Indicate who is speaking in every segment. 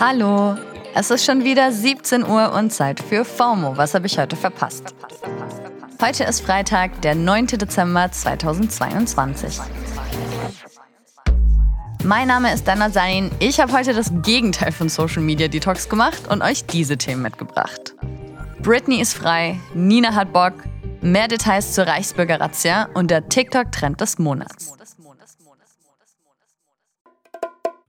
Speaker 1: Hallo, es ist schon wieder 17 Uhr und Zeit für FOMO. Was habe ich heute verpasst? Heute ist Freitag, der 9. Dezember 2022. Mein Name ist Dana Sain. Ich habe heute das Gegenteil von Social Media Detox gemacht und euch diese Themen mitgebracht. Britney ist frei, Nina hat Bock, mehr Details zur Reichsbürger-Razzia und der TikTok-Trend des Monats.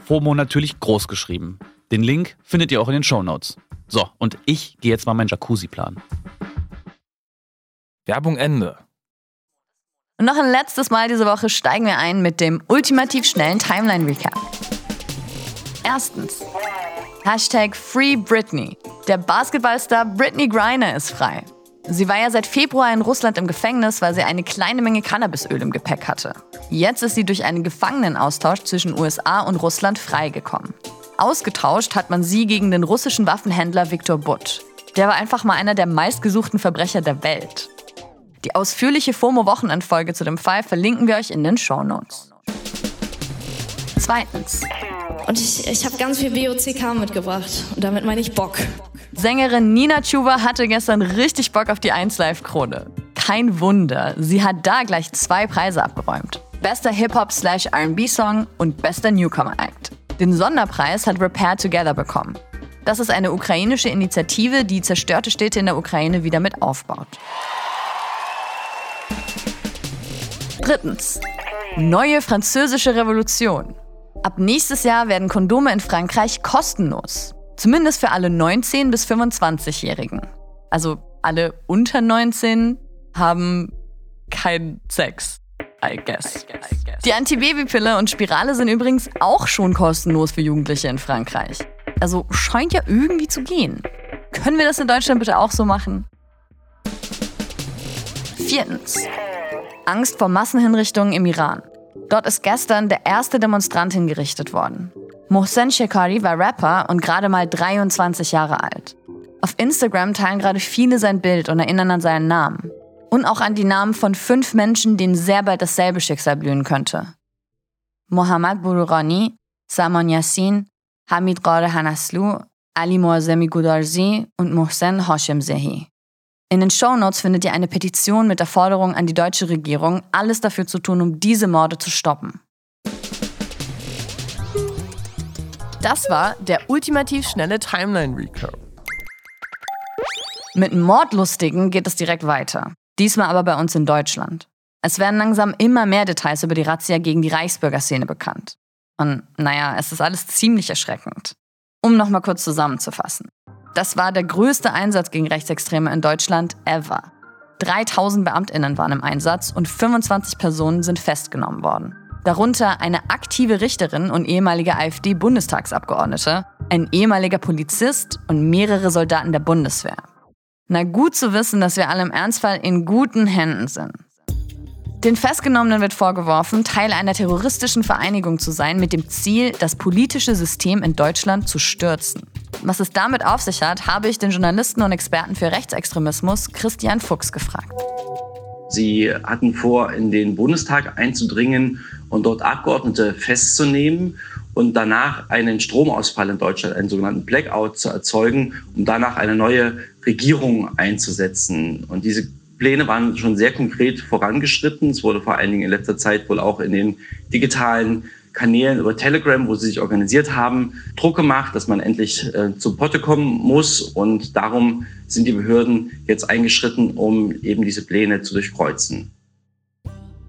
Speaker 2: FOMO natürlich groß geschrieben. Den Link findet ihr auch in den Show Notes. So, und ich gehe jetzt mal meinen Jacuzzi planen.
Speaker 3: Werbung Ende.
Speaker 1: Und noch ein letztes Mal diese Woche steigen wir ein mit dem ultimativ schnellen Timeline Recap. Erstens. Hashtag Free Britney. Der Basketballstar Britney Griner ist frei. Sie war ja seit Februar in Russland im Gefängnis, weil sie eine kleine Menge Cannabisöl im Gepäck hatte. Jetzt ist sie durch einen Gefangenenaustausch zwischen USA und Russland freigekommen. Ausgetauscht hat man sie gegen den russischen Waffenhändler Viktor Butt. Der war einfach mal einer der meistgesuchten Verbrecher der Welt. Die ausführliche FOMO-Wochenendfolge zu dem Fall verlinken wir euch in den Show Notes. Zweitens.
Speaker 4: Und ich, ich habe ganz viel BOCK mitgebracht. Und damit meine ich Bock.
Speaker 1: Sängerin Nina Chuba hatte gestern richtig Bock auf die 1 Live Krone. Kein Wunder, sie hat da gleich zwei Preise abgeräumt. Bester Hip-Hop slash R&B Song und bester Newcomer Act. Den Sonderpreis hat Repair Together bekommen. Das ist eine ukrainische Initiative, die zerstörte Städte in der Ukraine wieder mit aufbaut. Drittens. Neue französische Revolution. Ab nächstes Jahr werden Kondome in Frankreich kostenlos. Zumindest für alle 19- bis 25-Jährigen. Also alle unter 19 haben keinen Sex. I guess. Die Antibabypille und Spirale sind übrigens auch schon kostenlos für Jugendliche in Frankreich. Also scheint ja irgendwie zu gehen. Können wir das in Deutschland bitte auch so machen? Viertens. Angst vor Massenhinrichtungen im Iran. Dort ist gestern der erste Demonstrant hingerichtet worden. Mohsen Shekari war Rapper und gerade mal 23 Jahre alt. Auf Instagram teilen gerade viele sein Bild und erinnern an seinen Namen. Und auch an die Namen von fünf Menschen, denen sehr bald dasselbe Schicksal blühen könnte. Mohammad Bururani, Samon Yassin, Hamid Qare Hanaslu, Ali Moazemi Gudarzi und Mohsen Hashim Zehi. In den Shownotes findet ihr eine Petition mit der Forderung an die deutsche Regierung, alles dafür zu tun, um diese Morde zu stoppen.
Speaker 5: Das war der ultimativ schnelle Timeline Recap.
Speaker 1: Mit Mordlustigen geht es direkt weiter. Diesmal aber bei uns in Deutschland. Es werden langsam immer mehr Details über die Razzia gegen die Reichsbürgerszene bekannt. Und naja, es ist alles ziemlich erschreckend. Um nochmal kurz zusammenzufassen. Das war der größte Einsatz gegen Rechtsextreme in Deutschland ever. 3000 Beamtinnen waren im Einsatz und 25 Personen sind festgenommen worden. Darunter eine aktive Richterin und ehemalige AfD-Bundestagsabgeordnete, ein ehemaliger Polizist und mehrere Soldaten der Bundeswehr. Na gut zu wissen, dass wir alle im Ernstfall in guten Händen sind. Den Festgenommenen wird vorgeworfen, Teil einer terroristischen Vereinigung zu sein, mit dem Ziel, das politische System in Deutschland zu stürzen. Was es damit auf sich hat, habe ich den Journalisten und Experten für Rechtsextremismus Christian Fuchs gefragt.
Speaker 6: Sie hatten vor, in den Bundestag einzudringen und dort Abgeordnete festzunehmen und danach einen Stromausfall in Deutschland, einen sogenannten Blackout zu erzeugen, um danach eine neue Regierung einzusetzen. Und diese Pläne waren schon sehr konkret vorangeschritten. Es wurde vor allen Dingen in letzter Zeit wohl auch in den digitalen Kanälen über Telegram, wo sie sich organisiert haben, Druck gemacht, dass man endlich äh, zu Potte kommen muss. Und darum sind die Behörden jetzt eingeschritten, um eben diese Pläne zu durchkreuzen.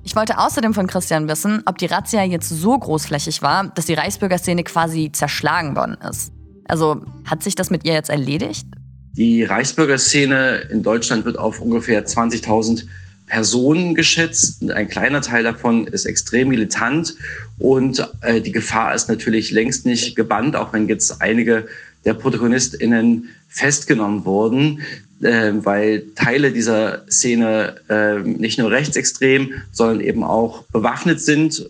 Speaker 1: Ich wollte außerdem von Christian wissen, ob die Razzia jetzt so großflächig war, dass die Reichsbürgerszene quasi zerschlagen worden ist. Also hat sich das mit ihr jetzt erledigt?
Speaker 6: Die Reichsbürgerszene in Deutschland wird auf ungefähr 20.000 Personen geschätzt. Ein kleiner Teil davon ist extrem militant und äh, die Gefahr ist natürlich längst nicht gebannt, auch wenn jetzt einige der ProtagonistInnen festgenommen wurden, äh, weil Teile dieser Szene äh, nicht nur rechtsextrem, sondern eben auch bewaffnet sind.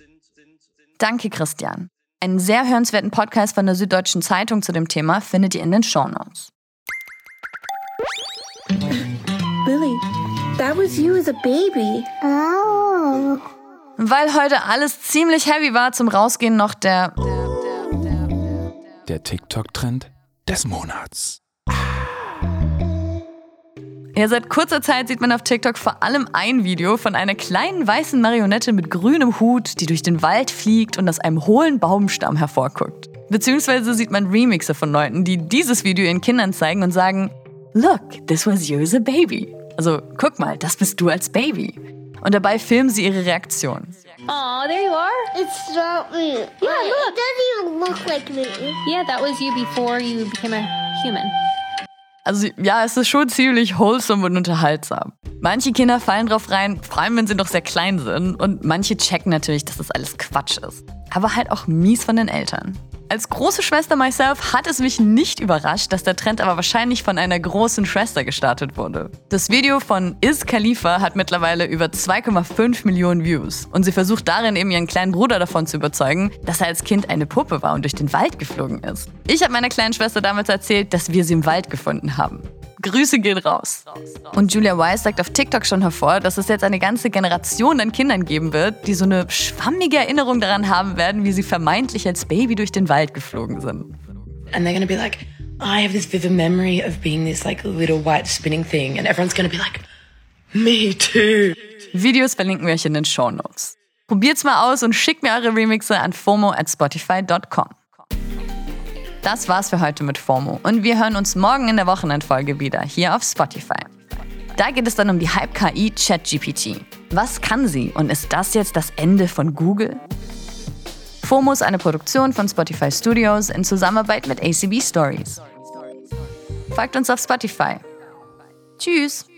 Speaker 1: Danke, Christian. Einen sehr hörenswerten Podcast von der Süddeutschen Zeitung zu dem Thema findet ihr in den Shownotes.
Speaker 7: Billy, that was you as a baby.
Speaker 1: Oh. Weil heute alles ziemlich heavy war, zum Rausgehen noch der.
Speaker 3: Der TikTok-Trend des Monats.
Speaker 1: Ja, seit kurzer Zeit sieht man auf TikTok vor allem ein Video von einer kleinen weißen Marionette mit grünem Hut, die durch den Wald fliegt und aus einem hohlen Baumstamm hervorguckt. Beziehungsweise sieht man Remixe von Leuten, die dieses Video ihren Kindern zeigen und sagen, Look, this was you as a baby. Also, guck mal, das bist du als Baby. Und dabei filmen sie ihre Reaktion.
Speaker 7: Oh, there you are.
Speaker 8: It's not me.
Speaker 7: Yeah, look.
Speaker 8: It doesn't even look like me.
Speaker 7: Yeah, that was you before you became a human.
Speaker 1: Also ja, es ist schon ziemlich wholesome und unterhaltsam. Manche Kinder fallen drauf rein, vor allem wenn sie noch sehr klein sind. Und manche checken natürlich, dass das alles Quatsch ist. Aber halt auch mies von den Eltern. Als große Schwester myself hat es mich nicht überrascht, dass der Trend aber wahrscheinlich von einer großen Schwester gestartet wurde. Das Video von Iz Khalifa hat mittlerweile über 2,5 Millionen Views und sie versucht darin eben ihren kleinen Bruder davon zu überzeugen, dass er als Kind eine Puppe war und durch den Wald geflogen ist. Ich habe meiner kleinen Schwester damals erzählt, dass wir sie im Wald gefunden haben. Grüße gehen raus. Und Julia Wise sagt auf TikTok schon hervor, dass es jetzt eine ganze Generation an Kindern geben wird, die so eine schwammige Erinnerung daran haben werden, wie sie vermeintlich als Baby durch den Wald geflogen sind.
Speaker 9: And they're gonna be like, I have this vivid memory of being this like little white spinning thing, and everyone's gonna be like, me too.
Speaker 1: Videos verlinken wir euch in den Show Notes. Probiert's mal aus und schickt mir eure Remixe an FOMO at spotify.com. Das war's für heute mit FOMO und wir hören uns morgen in der Wochenendfolge wieder hier auf Spotify. Da geht es dann um die Hype-KI ChatGPT. Was kann sie und ist das jetzt das Ende von Google? FOMO ist eine Produktion von Spotify Studios in Zusammenarbeit mit ACB Stories. Folgt uns auf Spotify. Tschüss!